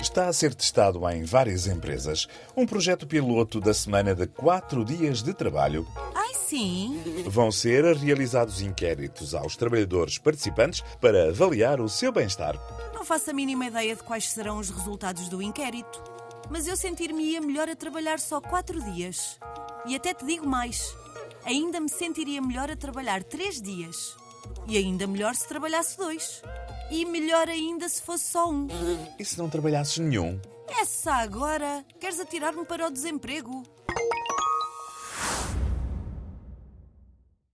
Está a ser testado em várias empresas um projeto piloto da semana de 4 dias de trabalho. Ai, sim. Vão ser realizados inquéritos aos trabalhadores participantes para avaliar o seu bem-estar. Não faço a mínima ideia de quais serão os resultados do inquérito. Mas eu sentir-me-ia melhor a trabalhar só quatro dias. E até te digo mais: ainda me sentiria melhor a trabalhar três dias. E ainda melhor se trabalhasse dois. E melhor ainda se fosse só um. E se não trabalhasses nenhum? Essa agora? Queres atirar-me para o desemprego?